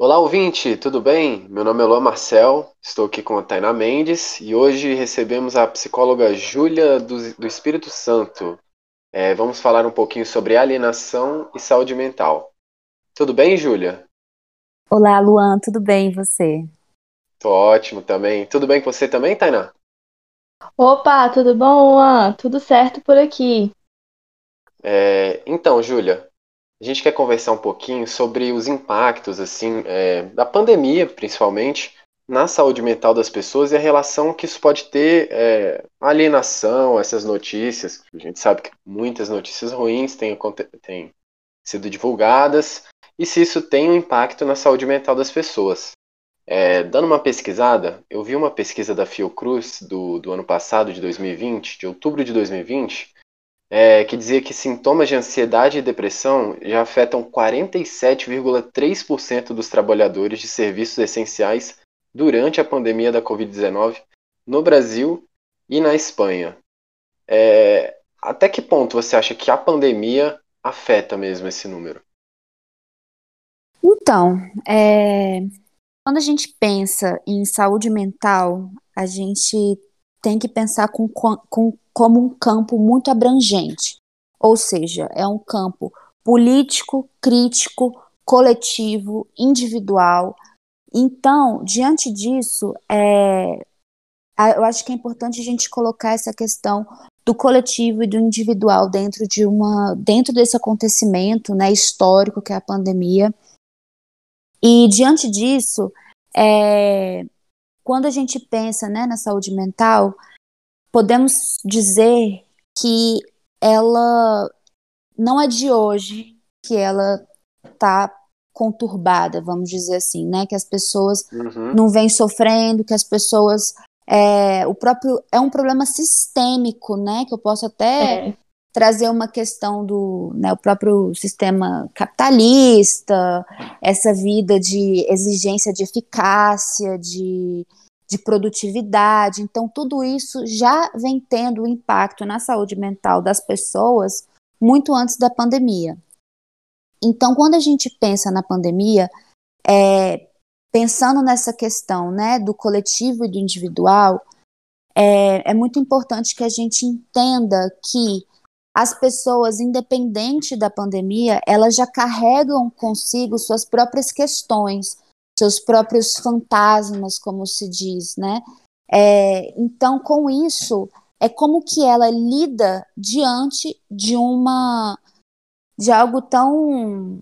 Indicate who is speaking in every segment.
Speaker 1: Olá, ouvinte, tudo bem? Meu nome é Luan Marcel, estou aqui com a Tainá Mendes e hoje recebemos a psicóloga Júlia do, do Espírito Santo. É, vamos falar um pouquinho sobre alienação e saúde mental. Tudo bem, Júlia?
Speaker 2: Olá, Luan, tudo bem e você?
Speaker 1: Tô ótimo também. Tudo bem com você também, Tainá?
Speaker 3: Opa, tudo bom, Luan? Tudo certo por aqui.
Speaker 1: É, então, Júlia, a gente quer conversar um pouquinho sobre os impactos, assim, é, da pandemia, principalmente, na saúde mental das pessoas e a relação que isso pode ter é, alienação, essas notícias. A gente sabe que muitas notícias ruins têm, têm sido divulgadas e se isso tem um impacto na saúde mental das pessoas. É, dando uma pesquisada, eu vi uma pesquisa da Fiocruz do, do ano passado, de 2020, de outubro de 2020, é, que dizia que sintomas de ansiedade e depressão já afetam 47,3% dos trabalhadores de serviços essenciais durante a pandemia da Covid-19 no Brasil e na Espanha. É, até que ponto você acha que a pandemia afeta mesmo esse número?
Speaker 2: Então, é, quando a gente pensa em saúde mental, a gente tem que pensar com, com, como um campo muito abrangente, ou seja, é um campo político, crítico, coletivo, individual. Então, diante disso, é, eu acho que é importante a gente colocar essa questão do coletivo e do individual dentro de uma dentro desse acontecimento né, histórico que é a pandemia. E diante disso, é, quando a gente pensa né, na saúde mental, podemos dizer que ela não é de hoje que ela está conturbada, vamos dizer assim, né? Que as pessoas uhum. não vêm sofrendo, que as pessoas é, o próprio é um problema sistêmico, né? Que eu posso até é. trazer uma questão do né, o próprio sistema capitalista, essa vida de exigência de eficácia, de de produtividade. Então, tudo isso já vem tendo impacto na saúde mental das pessoas muito antes da pandemia. Então, quando a gente pensa na pandemia, é, pensando nessa questão né, do coletivo e do individual, é, é muito importante que a gente entenda que as pessoas, independente da pandemia, elas já carregam consigo suas próprias questões, seus próprios fantasmas, como se diz, né? É, então, com isso, é como que ela lida diante de uma de algo tão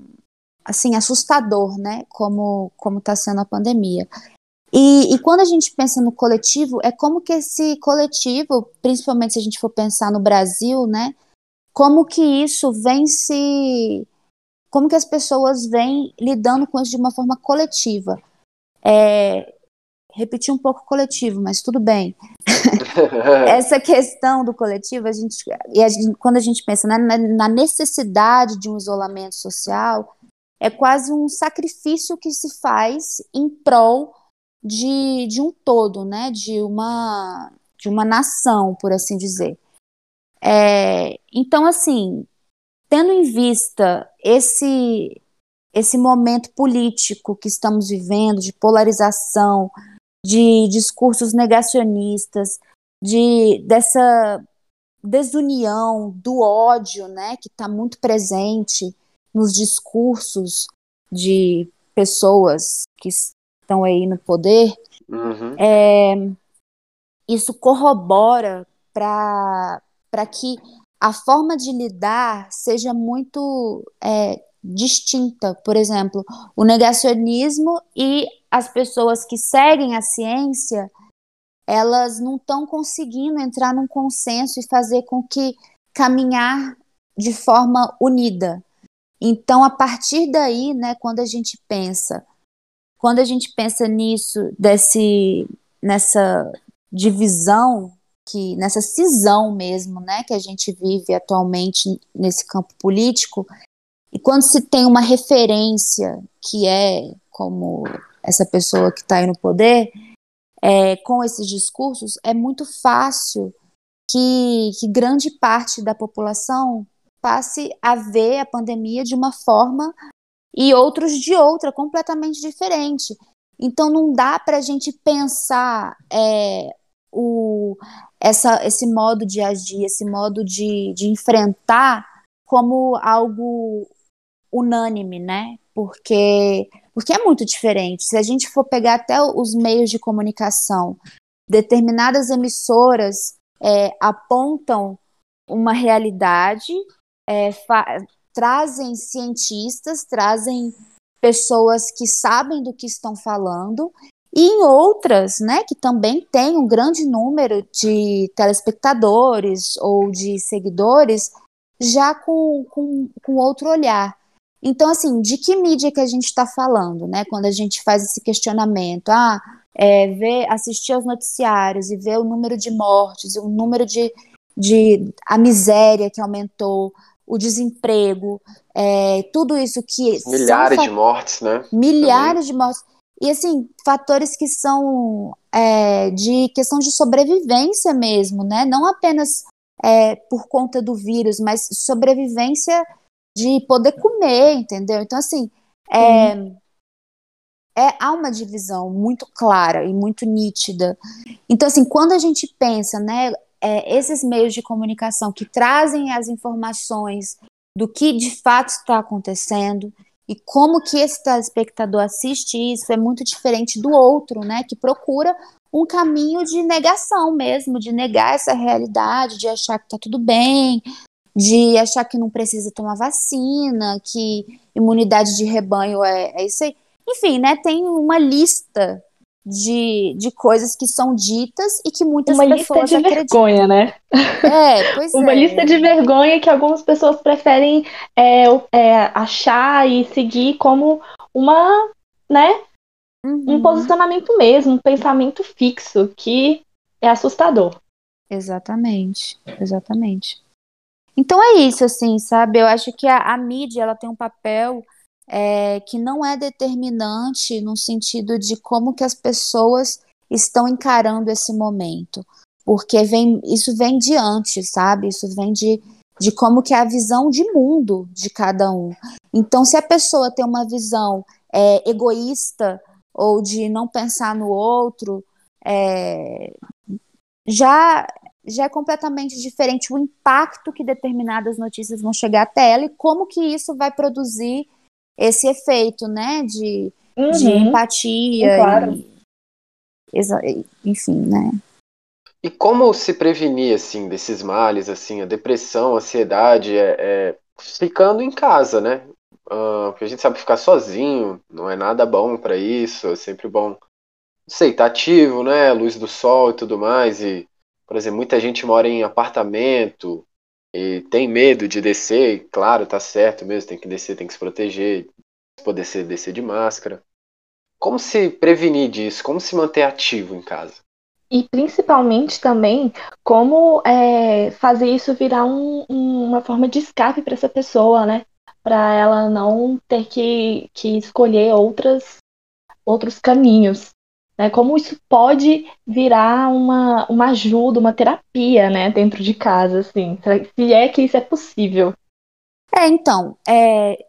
Speaker 2: assim assustador, né? Como como está sendo a pandemia. E, e, quando a gente pensa no coletivo, é como que esse coletivo, principalmente se a gente for pensar no Brasil, né? Como que isso vem se como que as pessoas vêm lidando com isso de uma forma coletiva. É, repetir um pouco coletivo, mas tudo bem. Essa questão do coletivo, a gente, e a gente, quando a gente pensa né, na necessidade de um isolamento social, é quase um sacrifício que se faz em prol de, de um todo, né, de uma de uma nação, por assim dizer. É, então, assim, tendo em vista esse esse momento político que estamos vivendo de polarização, de discursos negacionistas, de dessa desunião, do ódio, né, que está muito presente nos discursos de pessoas que estão aí no poder, uhum. é, isso corrobora para que a forma de lidar seja muito é, distinta. Por exemplo, o negacionismo e as pessoas que seguem a ciência, elas não estão conseguindo entrar num consenso e fazer com que caminhar de forma unida. Então, a partir daí, né, quando a gente pensa, quando a gente pensa nisso, desse, nessa divisão que nessa cisão mesmo, né, que a gente vive atualmente nesse campo político, e quando se tem uma referência que é como essa pessoa que está aí no poder, é, com esses discursos, é muito fácil que, que grande parte da população passe a ver a pandemia de uma forma e outros de outra, completamente diferente. Então não dá para a gente pensar é, o, essa, esse modo de agir, esse modo de, de enfrentar como algo unânime, né? Porque, porque é muito diferente. Se a gente for pegar até os meios de comunicação, determinadas emissoras é, apontam uma realidade, é, trazem cientistas, trazem pessoas que sabem do que estão falando, e em outras, né, que também tem um grande número de telespectadores ou de seguidores, já com, com, com outro olhar. Então, assim, de que mídia que a gente está falando, né? Quando a gente faz esse questionamento, ah, é, ver, assistir aos noticiários e ver o número de mortes, o número de, de a miséria que aumentou, o desemprego, é, tudo isso que
Speaker 1: milhares de mortes, né?
Speaker 2: Milhares Também. de mortes e assim fatores que são é, de questão de sobrevivência mesmo, né? Não apenas é, por conta do vírus, mas sobrevivência de poder comer, entendeu? Então assim é, é, há uma divisão muito clara e muito nítida. Então, assim, quando a gente pensa, né, é, esses meios de comunicação que trazem as informações do que de fato está acontecendo e como que esse telespectador assiste isso é muito diferente do outro, né, que procura um caminho de negação mesmo, de negar essa realidade, de achar que está tudo bem, de achar que não precisa tomar vacina, que imunidade de rebanho é, é isso aí. Enfim, né, tem uma lista de, de coisas que são ditas e que muitas
Speaker 3: uma
Speaker 2: pessoas
Speaker 3: lista de
Speaker 2: acreditam.
Speaker 3: vergonha, né?
Speaker 2: É, pois
Speaker 3: uma
Speaker 2: é.
Speaker 3: lista de vergonha que algumas pessoas preferem é, é, achar e seguir como uma, né, uhum. um posicionamento mesmo, um pensamento fixo que é assustador.
Speaker 2: Exatamente, exatamente. Então é isso, assim, sabe? Eu acho que a, a mídia ela tem um papel é, que não é determinante no sentido de como que as pessoas estão encarando esse momento, porque vem, isso vem de antes, sabe? Isso vem de, de como que é a visão de mundo de cada um. Então, se a pessoa tem uma visão é, egoísta ou de não pensar no outro, é, já já é completamente diferente o impacto que determinadas notícias vão chegar até ela e como que isso vai produzir esse efeito, né, de, uhum. de empatia. Claro. E, enfim, né.
Speaker 1: E como se prevenir, assim, desses males, assim, a depressão, a ansiedade, é, é ficando em casa, né? Uh, porque a gente sabe ficar sozinho, não é nada bom para isso, é sempre bom, não sei, tá ativo, né? Luz do sol e tudo mais. E, por exemplo, muita gente mora em apartamento, e tem medo de descer, claro, tá certo mesmo, tem que descer, tem que se proteger, poder ser, descer de máscara. Como se prevenir disso? Como se manter ativo em casa?
Speaker 3: E principalmente também como é, fazer isso virar um, uma forma de escape para essa pessoa, né? Para ela não ter que, que escolher outras, outros caminhos. Né? Como isso pode virar uma, uma ajuda, uma terapia, né, dentro de casa, assim, se é que isso é possível.
Speaker 2: É, então, é,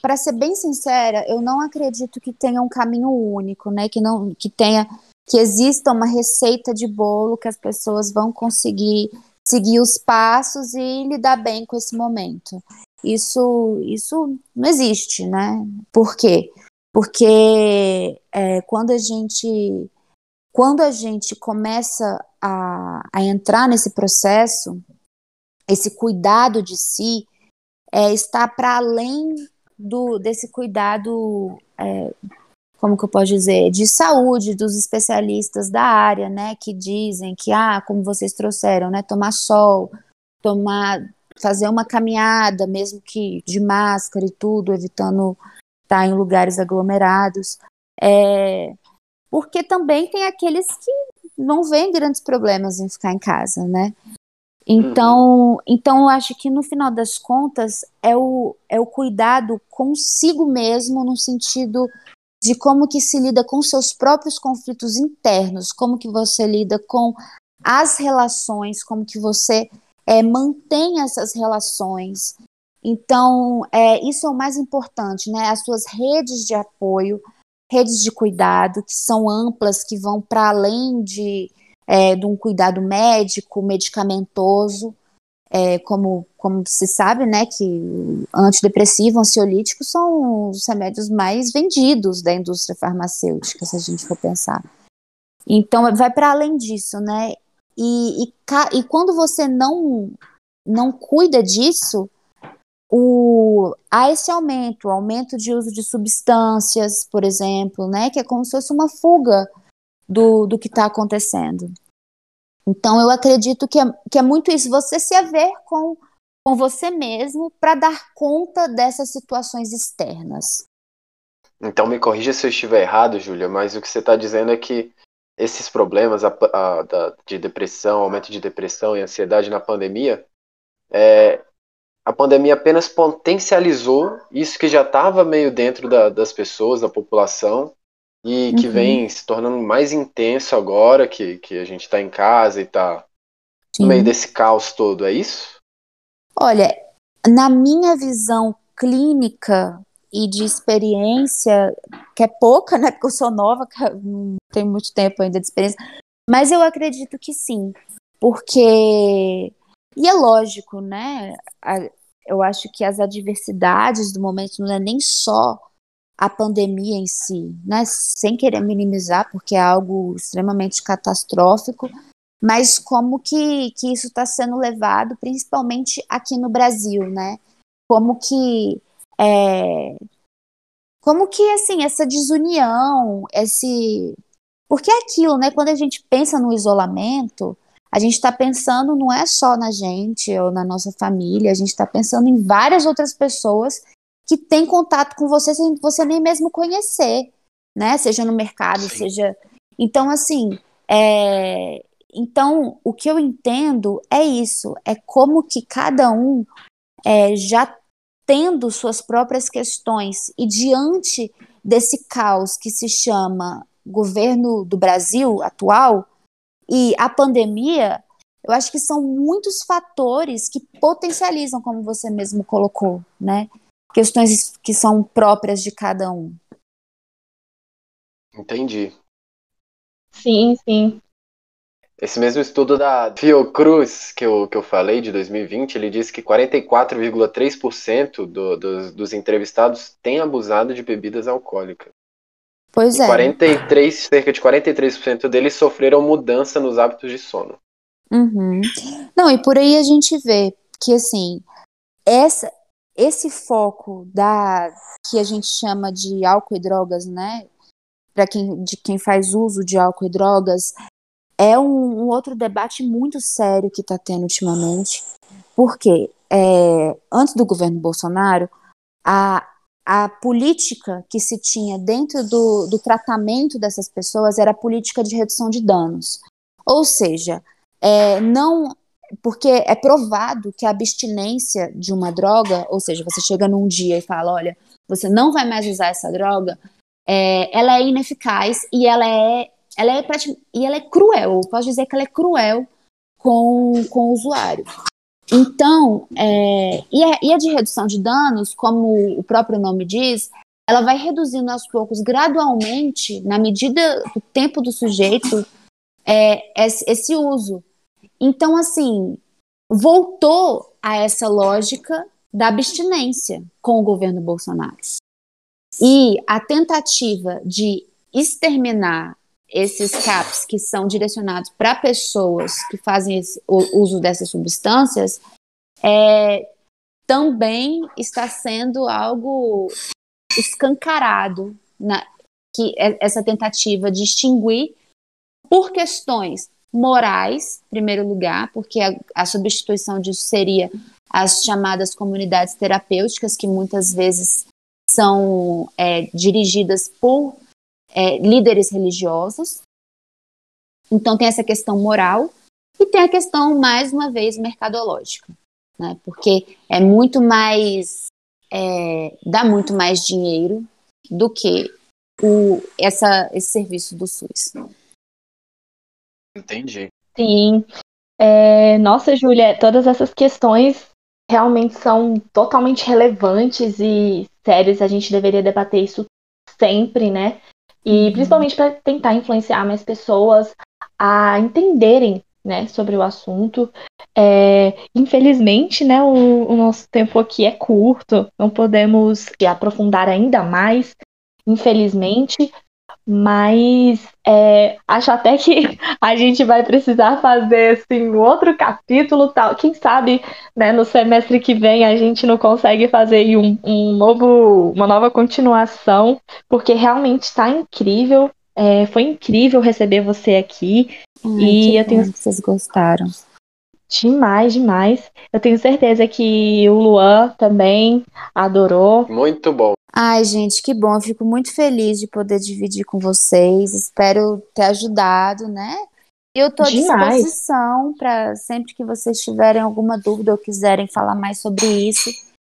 Speaker 2: para ser bem sincera, eu não acredito que tenha um caminho único, né, que não, que tenha, que exista uma receita de bolo que as pessoas vão conseguir seguir os passos e lidar bem com esse momento. Isso, isso não existe, né? Por quê? Porque é, quando a gente quando a gente começa a, a entrar nesse processo, esse cuidado de si é, está para além do desse cuidado, é, como que eu posso dizer, de saúde dos especialistas da área, né, que dizem que ah, como vocês trouxeram, né, tomar sol, tomar, fazer uma caminhada, mesmo que de máscara e tudo, evitando estar tá em lugares aglomerados. É, porque também tem aqueles que não veem grandes problemas em ficar em casa, né? Então, então eu acho que no final das contas é o, é o cuidado consigo mesmo no sentido de como que se lida com seus próprios conflitos internos, como que você lida com as relações, como que você é, mantém essas relações Então, é, isso é o mais importante, né? As suas redes de apoio, redes de cuidado, que são amplas, que vão para além de, é, de um cuidado médico, medicamentoso, é, como, como se sabe, né, que antidepressivo, ansiolítico são os remédios mais vendidos da indústria farmacêutica, se a gente for pensar. Então, vai para além disso, né? E, e, e, quando você não, não cuida disso, o, há esse aumento, aumento de uso de substâncias, por exemplo, né? Que é como se fosse uma fuga do, do que está acontecendo. Então, eu acredito que é, que é muito isso, você se haver com, com você mesmo para dar conta dessas situações externas.
Speaker 1: Então, me corrija se eu estiver errado, Júlia, mas o que você está dizendo é que esses problemas a, a, da, de depressão, aumento de depressão e ansiedade na pandemia, é, a pandemia apenas potencializou isso que já estava meio dentro da, das pessoas, da população, e uhum. que vem se tornando mais intenso agora que, que a gente está em casa e está no meio desse caos todo, é isso?
Speaker 2: Olha, na minha visão clínica e de experiência, que é pouca, né? Porque eu sou nova, não tenho muito tempo ainda de experiência, mas eu acredito que sim, porque e é lógico, né? Eu acho que as adversidades do momento não é nem só a pandemia em si, né? Sem querer minimizar, porque é algo extremamente catastrófico, mas como que, que isso está sendo levado, principalmente aqui no Brasil, né? Como que é, como que assim essa desunião, esse porque é aquilo, né? Quando a gente pensa no isolamento, a gente está pensando não é só na gente ou na nossa família, a gente está pensando em várias outras pessoas que têm contato com você sem você nem mesmo conhecer, né? Seja no mercado, seja. Então, assim, é... então o que eu entendo é isso, é como que cada um é, já tendo suas próprias questões e diante desse caos que se chama governo do Brasil atual, e a pandemia, eu acho que são muitos fatores que potencializam, como você mesmo colocou, né? Questões que são próprias de cada um.
Speaker 1: Entendi.
Speaker 3: Sim, sim.
Speaker 1: Esse mesmo estudo da Fiocruz que eu, que eu falei, de 2020, ele diz que 44,3% do, dos, dos entrevistados têm abusado de bebidas alcoólicas.
Speaker 2: Pois é.
Speaker 1: 43, cerca de 43% deles sofreram mudança nos hábitos de sono.
Speaker 2: Uhum. Não, e por aí a gente vê que assim, essa, esse foco da que a gente chama de álcool e drogas, né? Para quem de quem faz uso de álcool e drogas, é um, um outro debate muito sério que está tendo ultimamente, porque é, antes do governo Bolsonaro, a, a política que se tinha dentro do, do tratamento dessas pessoas era a política de redução de danos. Ou seja, é, não porque é provado que a abstinência de uma droga, ou seja, você chega num dia e fala, olha, você não vai mais usar essa droga, é, ela é ineficaz e ela é, ela é e ela é cruel. Eu posso dizer que ela é cruel com, com o usuário. Então, é, e, a, e a de redução de danos, como o próprio nome diz, ela vai reduzindo aos poucos, gradualmente, na medida do tempo do sujeito, é, esse, esse uso. Então, assim, voltou a essa lógica da abstinência com o governo Bolsonaro. E a tentativa de exterminar esses CAPs que são direcionados para pessoas que fazem esse, o uso dessas substâncias é, também está sendo algo escancarado na, que é essa tentativa de extinguir por questões morais, em primeiro lugar, porque a, a substituição disso seria as chamadas comunidades terapêuticas, que muitas vezes são é, dirigidas por é, líderes religiosos. Então tem essa questão moral e tem a questão, mais uma vez, mercadológica, né? porque é muito mais, é, dá muito mais dinheiro do que o, essa, esse serviço do SUS.
Speaker 1: Entendi.
Speaker 3: Sim. É, nossa, Júlia, todas essas questões realmente são totalmente relevantes e sérios. A gente deveria debater isso sempre, né? E principalmente para tentar influenciar mais pessoas a entenderem né, sobre o assunto. É, infelizmente, né, o, o, nosso tempo aqui é curto, não podemos aprofundar ainda mais, infelizmente, mas é, acho até que a gente vai precisar fazer assim, outro capítulo, tal. Quem sabe né, no semestre que vem a gente não consegue fazer um, um novo, uma nova continuação, porque realmente está incrível. É, foi incrível receber você aqui.
Speaker 2: Ai, e eu tenho que vocês gostaram.
Speaker 3: Demais, demais. Eu tenho certeza que o Luan também adorou.
Speaker 1: Muito bom.
Speaker 2: Ai, gente, que bom. Eu fico muito feliz de poder dividir com vocês. Espero ter ajudado, né? Eu estou à disposição para sempre que vocês tiverem alguma dúvida ou quiserem falar mais sobre isso,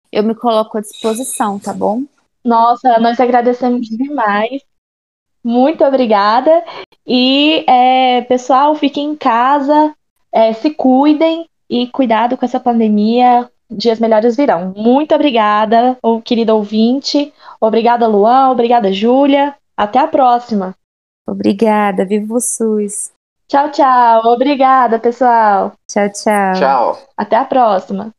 Speaker 2: eu me coloco à disposição, tá bom?
Speaker 3: Nossa, nós agradecemos demais. Muito obrigada. E, é, pessoal, fiquem em casa, é, se cuidem e cuidado com essa pandemia. Dias melhores virão. Muito obrigada, querida ouvinte. Obrigada, Luan. Obrigada, Júlia. Até a próxima.
Speaker 2: Obrigada. Viva o SUS.
Speaker 3: Tchau, tchau. Obrigada, pessoal.
Speaker 2: Tchau, tchau.
Speaker 1: Tchau.
Speaker 3: Até a próxima.